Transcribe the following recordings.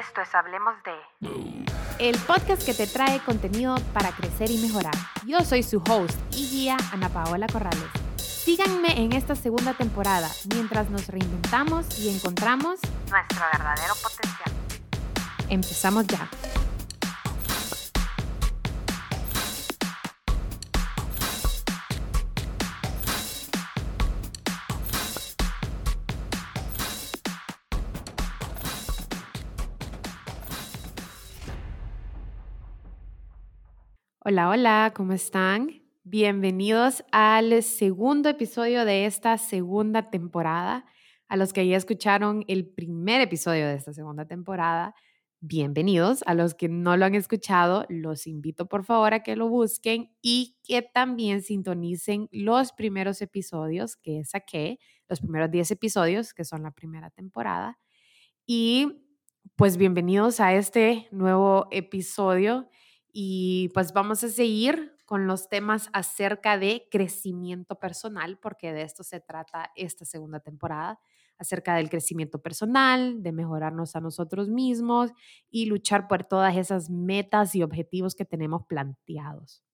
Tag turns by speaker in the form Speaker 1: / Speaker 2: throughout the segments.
Speaker 1: Esto es Hablemos de...
Speaker 2: El podcast que te trae contenido para crecer y mejorar. Yo soy su host y guía Ana Paola Corrales. Síganme en esta segunda temporada mientras nos reinventamos y encontramos
Speaker 1: Nuestro verdadero potencial.
Speaker 2: Empezamos ya. Hola, hola, ¿cómo están? Bienvenidos al segundo episodio de esta segunda temporada. A los que ya escucharon el primer episodio de esta segunda temporada, bienvenidos. A los que no lo han escuchado, los invito por favor a que lo busquen y que también sintonicen los primeros episodios que saqué, los primeros 10 episodios que son la primera temporada. Y pues bienvenidos a este nuevo episodio y pues vamos a seguir con los temas acerca de crecimiento personal, porque de esto se trata esta segunda temporada, acerca del crecimiento personal, de mejorarnos a nosotros mismos y luchar por todas esas metas y objetivos que tenemos planteados.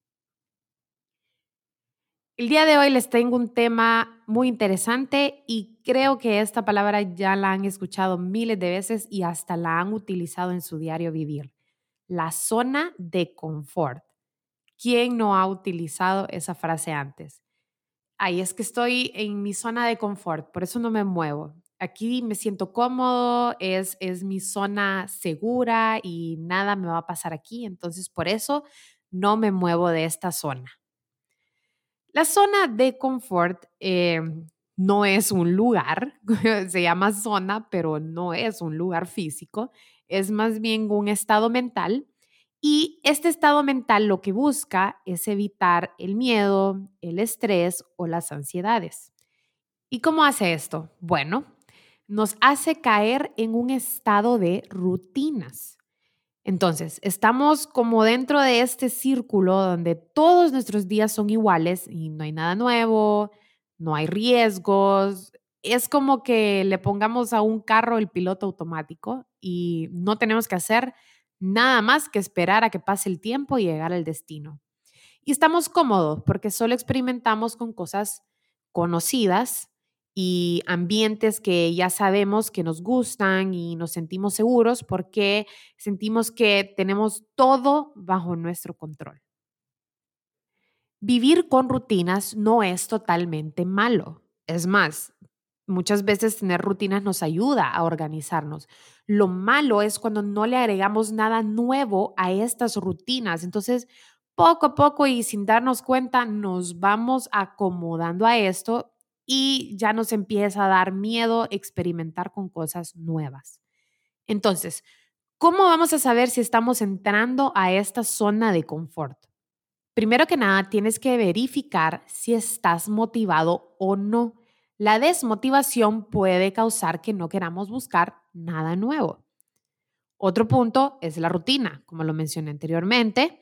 Speaker 2: El día de hoy les tengo un tema muy interesante y creo que esta palabra ya la han escuchado miles de veces y hasta la han utilizado en su diario vivir la zona de confort. ¿Quién no ha utilizado esa frase antes? Ahí es que estoy en mi zona de confort, por eso no me muevo. Aquí me siento cómodo, es, es mi zona segura y nada me va a pasar aquí, entonces por eso no me muevo de esta zona. La zona de confort eh, no es un lugar, se llama zona, pero no es un lugar físico, es más bien un estado mental y este estado mental lo que busca es evitar el miedo, el estrés o las ansiedades. ¿Y cómo hace esto? Bueno, nos hace caer en un estado de rutinas. Entonces, estamos como dentro de este círculo donde todos nuestros días son iguales y no hay nada nuevo, no hay riesgos, es como que le pongamos a un carro el piloto automático y no tenemos que hacer nada más que esperar a que pase el tiempo y llegar al destino. Y estamos cómodos porque solo experimentamos con cosas conocidas y ambientes que ya sabemos que nos gustan y nos sentimos seguros porque sentimos que tenemos todo bajo nuestro control. Vivir con rutinas no es totalmente malo. Es más, Muchas veces tener rutinas nos ayuda a organizarnos. Lo malo es cuando no le agregamos nada nuevo a estas rutinas. Entonces, poco a poco y sin darnos cuenta, nos vamos acomodando a esto y ya nos empieza a dar miedo experimentar con cosas nuevas. Entonces, ¿cómo vamos a saber si estamos entrando a esta zona de confort? Primero que nada, tienes que verificar si estás motivado o no. La desmotivación puede causar que no queramos buscar nada nuevo. Otro punto es la rutina, como lo mencioné anteriormente.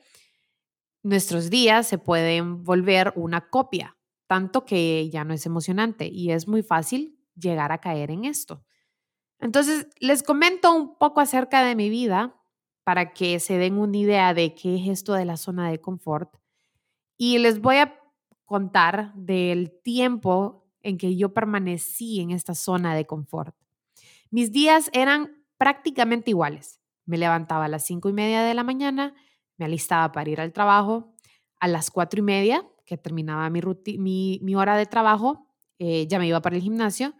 Speaker 2: Nuestros días se pueden volver una copia, tanto que ya no es emocionante y es muy fácil llegar a caer en esto. Entonces, les comento un poco acerca de mi vida para que se den una idea de qué es esto de la zona de confort. Y les voy a contar del tiempo en que yo permanecí en esta zona de confort. Mis días eran prácticamente iguales. Me levantaba a las cinco y media de la mañana, me alistaba para ir al trabajo. A las cuatro y media, que terminaba mi, mi, hora de trabajo, eh, ya me iba para el gimnasio.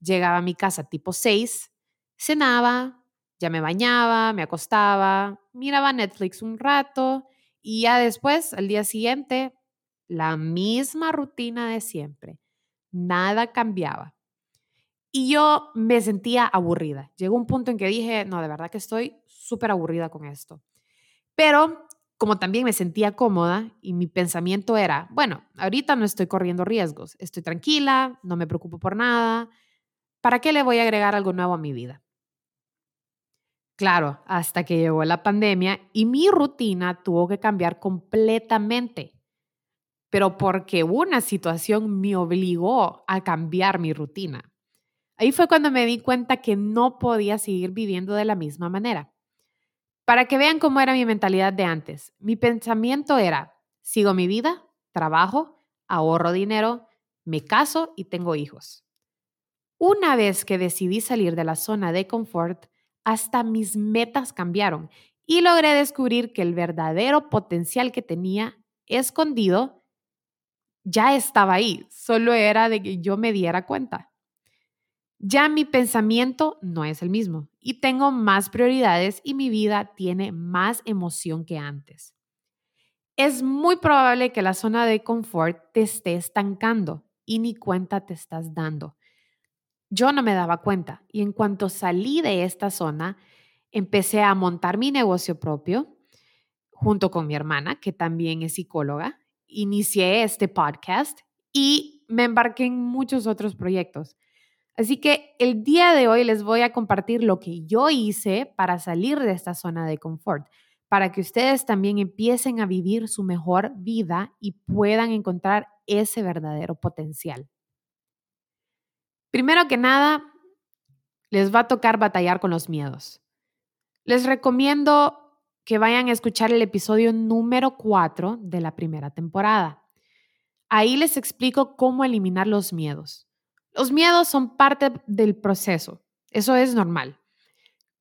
Speaker 2: Llegaba a mi casa tipo seis, cenaba, ya me bañaba, me acostaba, miraba Netflix un rato y ya después, al día siguiente, la misma rutina de siempre nada cambiaba. Y yo me sentía aburrida. Llegó un punto en que dije, no, de verdad que estoy súper aburrida con esto. Pero como también me sentía cómoda y mi pensamiento era, bueno, ahorita no estoy corriendo riesgos, estoy tranquila, no me preocupo por nada, ¿para qué le voy a agregar algo nuevo a mi vida? Claro, hasta que llegó la pandemia y mi rutina tuvo que cambiar completamente pero porque una situación me obligó a cambiar mi rutina. Ahí fue cuando me di cuenta que no podía seguir viviendo de la misma manera. Para que vean cómo era mi mentalidad de antes, mi pensamiento era, sigo mi vida, trabajo, ahorro dinero, me caso y tengo hijos. Una vez que decidí salir de la zona de confort, hasta mis metas cambiaron y logré descubrir que el verdadero potencial que tenía escondido ya estaba ahí, solo era de que yo me diera cuenta ya mi pensamiento no es el mismo y tengo más prioridades y mi vida tiene más emoción que antes. Es muy probable que la zona de confort te esté estancando y ni cuenta te estás dando. Yo no me daba cuenta y en cuanto salí de esta zona, empecé a montar mi negocio propio junto con mi hermana, que también es psicóloga. Inicié este podcast y me embarqué en muchos otros proyectos. Así que el día de hoy les voy a compartir lo que yo hice para salir de esta zona de confort, para que ustedes también empiecen a vivir su mejor vida y puedan encontrar ese verdadero potencial. Primero que nada, les va a tocar batallar con los miedos. Les recomiendo que vayan a escuchar el episodio número 4 de la primera temporada. Ahí les explico cómo eliminar los miedos. Los miedos son parte del proceso, eso es normal.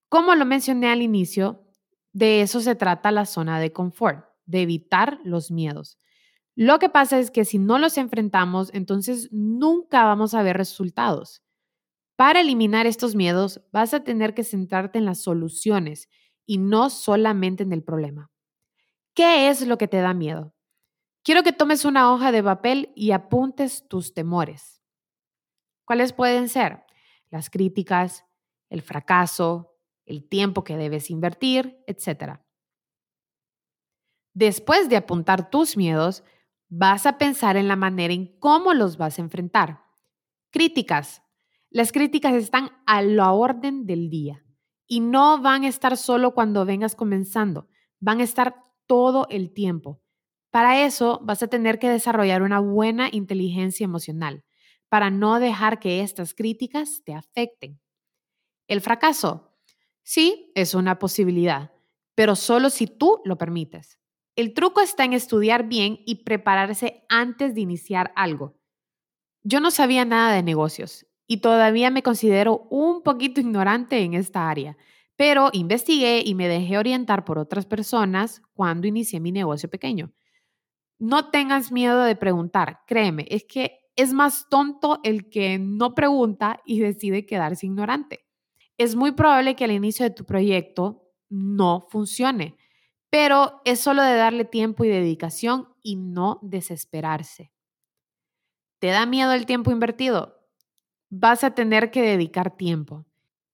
Speaker 2: Como lo mencioné al inicio, de eso se trata la zona de confort, de evitar los miedos. Lo que pasa es que si no los enfrentamos, entonces nunca vamos a ver resultados. Para eliminar estos miedos, vas a tener que centrarte en las soluciones y no solamente en el problema. ¿Qué es lo que te da miedo? Quiero que tomes una hoja de papel y apuntes tus temores. ¿Cuáles pueden ser? Las críticas, el fracaso, el tiempo que debes invertir, etc. Después de apuntar tus miedos, vas a pensar en la manera en cómo los vas a enfrentar. Críticas. Las críticas están a la orden del día y no van a estar solo cuando vengas comenzando, van a estar todo el tiempo. Para eso vas a tener que desarrollar una buena inteligencia emocional para no dejar que estas críticas te afecten. El fracaso, sí, es una posibilidad, pero solo si tú lo permites. El truco está en estudiar bien y prepararse antes de iniciar algo. Yo no sabía nada de negocios y todavía me considero un poquito ignorante en esta área, pero investigué y me dejé orientar por otras personas cuando inicié mi negocio pequeño. No tengas miedo de preguntar, créeme, es que es más tonto el que no pregunta y decide quedarse ignorante. Es muy probable que al inicio de tu proyecto no funcione, pero es solo de darle tiempo y dedicación y no desesperarse. ¿Te da miedo el tiempo invertido? Vas a tener que dedicar tiempo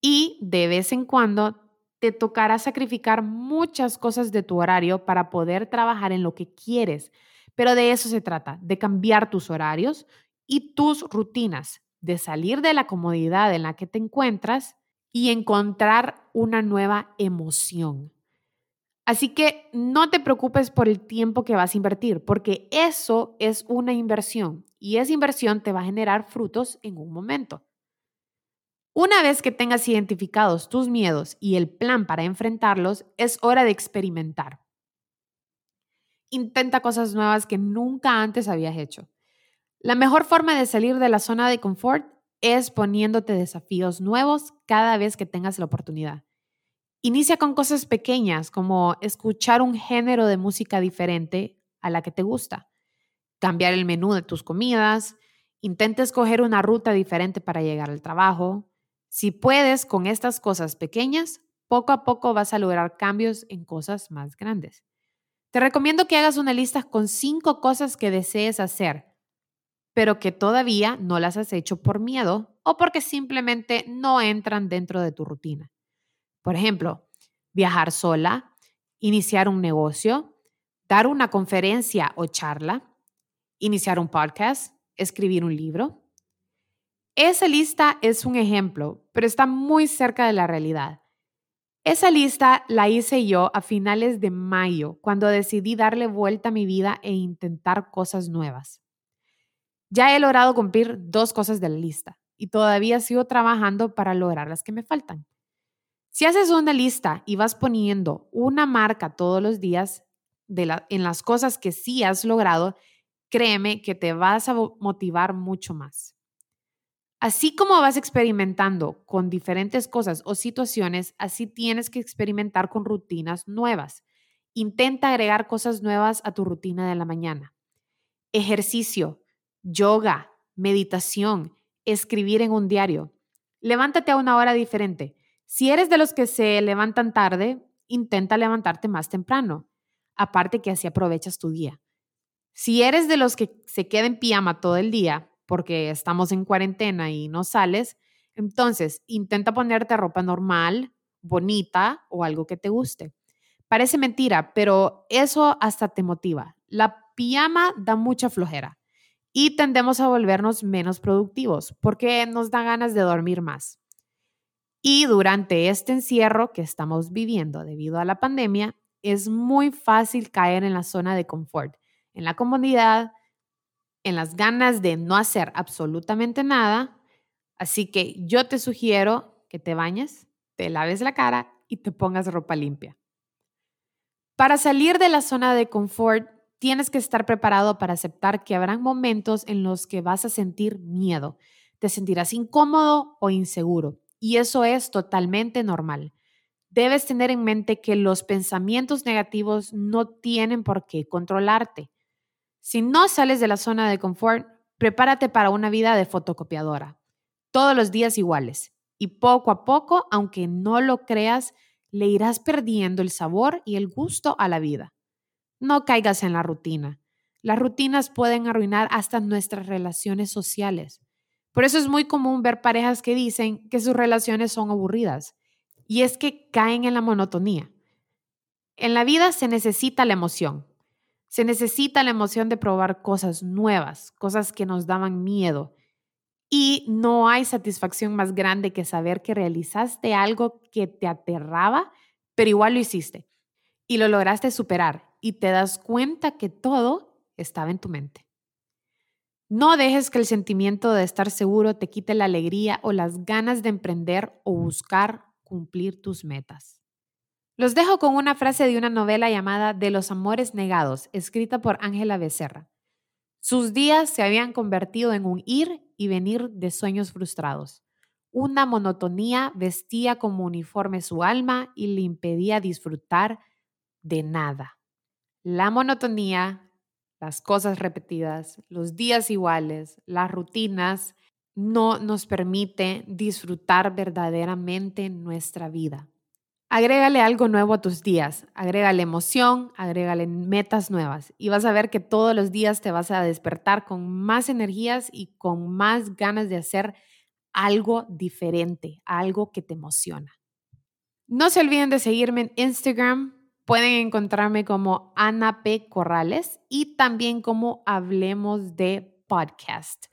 Speaker 2: y de vez en cuando te tocará sacrificar muchas cosas de tu horario para poder trabajar en lo que quieres. Pero de eso se trata, de cambiar tus horarios y tus rutinas, de salir de la comodidad en la que te encuentras y encontrar una nueva emoción. Así que no te preocupes por el tiempo que vas a invertir, porque eso es una inversión y esa inversión te va a generar frutos en un momento. Una vez que tengas identificados tus miedos y el plan para enfrentarlos, es hora de experimentar. Intenta cosas nuevas que nunca antes habías hecho. La mejor forma de salir de la zona de confort es poniéndote desafíos nuevos cada vez que tengas la oportunidad. Inicia con cosas pequeñas como escuchar un género de música diferente a la que te gusta, cambiar el menú de tus comidas, intenta escoger una ruta diferente para llegar al trabajo. Si puedes con estas cosas pequeñas, poco a poco vas a lograr cambios en cosas más grandes. Te recomiendo que hagas una lista con cinco cosas que desees hacer pero que todavía no las has hecho por miedo o porque simplemente no entran dentro de tu rutina. Por ejemplo, viajar sola, iniciar un negocio, dar una conferencia o charla, iniciar un podcast, escribir un libro. Esa lista es un ejemplo, pero está muy cerca de la realidad. Esa lista la hice yo a finales de mayo, cuando decidí darle vuelta a mi vida e intentar cosas nuevas. Ya he logrado cumplir dos cosas de la lista. y todavía sigo trabajando para lograr las que me faltan. Si haces una lista y vas poniendo una marca todos los días de en las cosas que sí has logrado, créeme que te vas a motivar mucho más. Así como vas experimentando con diferentes cosas o situaciones, así tienes que experimentar con rutinas nuevas. Intenta agregar cosas nuevas a tu rutina de la mañana. Ejercicio, yoga, meditación, escribir en un diario. Levántate a una hora diferente. Si eres de los que se levantan tarde, intenta levantarte más temprano. Aparte que así aprovechas tu día. Si eres de los que se queda en pijama todo el día porque estamos en cuarentena y no sales, entonces intenta ponerte ropa normal, bonita o algo que te guste. Parece mentira, pero eso hasta te motiva. La pijama da mucha flojera y tendemos a volvernos menos productivos porque nos da ganas de dormir más. Y durante este encierro que estamos viviendo debido a la pandemia, es muy fácil caer en la zona de confort, en la comodidad, en las ganas de no hacer absolutamente nada. Así que yo te sugiero que te bañes, te laves la cara y te pongas ropa limpia. Para salir de la zona de confort, tienes que estar preparado para aceptar que habrán momentos en los que vas a sentir miedo, te sentirás incómodo o inseguro, y eso es totalmente normal. Debes tener en mente que los pensamientos negativos no tienen por qué controlarte. Si no sales de la zona de confort, prepárate para una vida de fotocopiadora. Todos los días iguales. Y poco a poco, aunque no lo creas, le irás perdiendo el sabor y el gusto a la vida. No caigas en la rutina. Las rutinas pueden arruinar hasta nuestras relaciones sociales. Por eso es muy común ver parejas que dicen que sus relaciones son aburridas. Y es que caen en la monotonía. En la vida se necesita la emoción. Se necesita la emoción de probar cosas nuevas, cosas que nos daban miedo, y no hay satisfacción más grande que saber que realizaste algo que te aterraba, pero igual lo hiciste y lo lograste superar y te das cuenta que todo estaba en tu mente. No dejes que el sentimiento de estar seguro te quite la alegría o las ganas de emprender o buscar cumplir tus metas. Los dejo con una frase de una novela llamada De los Amores Negados, escrita por Ángela Becerra. Sus días se habían convertido en un ir y venir de sueños frustrados. Una monotonía vestía como uniforme su alma y le impedía disfrutar de nada. La monotonía, las cosas repetidas, los días iguales, las rutinas, no nos permite disfrutar verdaderamente nuestra vida. Agrégale algo nuevo a tus días, agrégale emoción, agrégale metas nuevas y vas a ver que todos los días te vas a despertar con más energías y con más ganas de hacer algo diferente, algo que te emociona. No se olviden de seguirme en Instagram, pueden encontrarme como Ana P. Corrales y también como Hablemos de Podcast.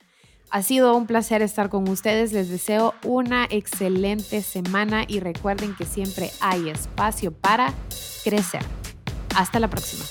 Speaker 2: Ha sido un placer estar con ustedes. Les deseo una excelente semana y recuerden que siempre hay espacio para crecer. Hasta la próxima.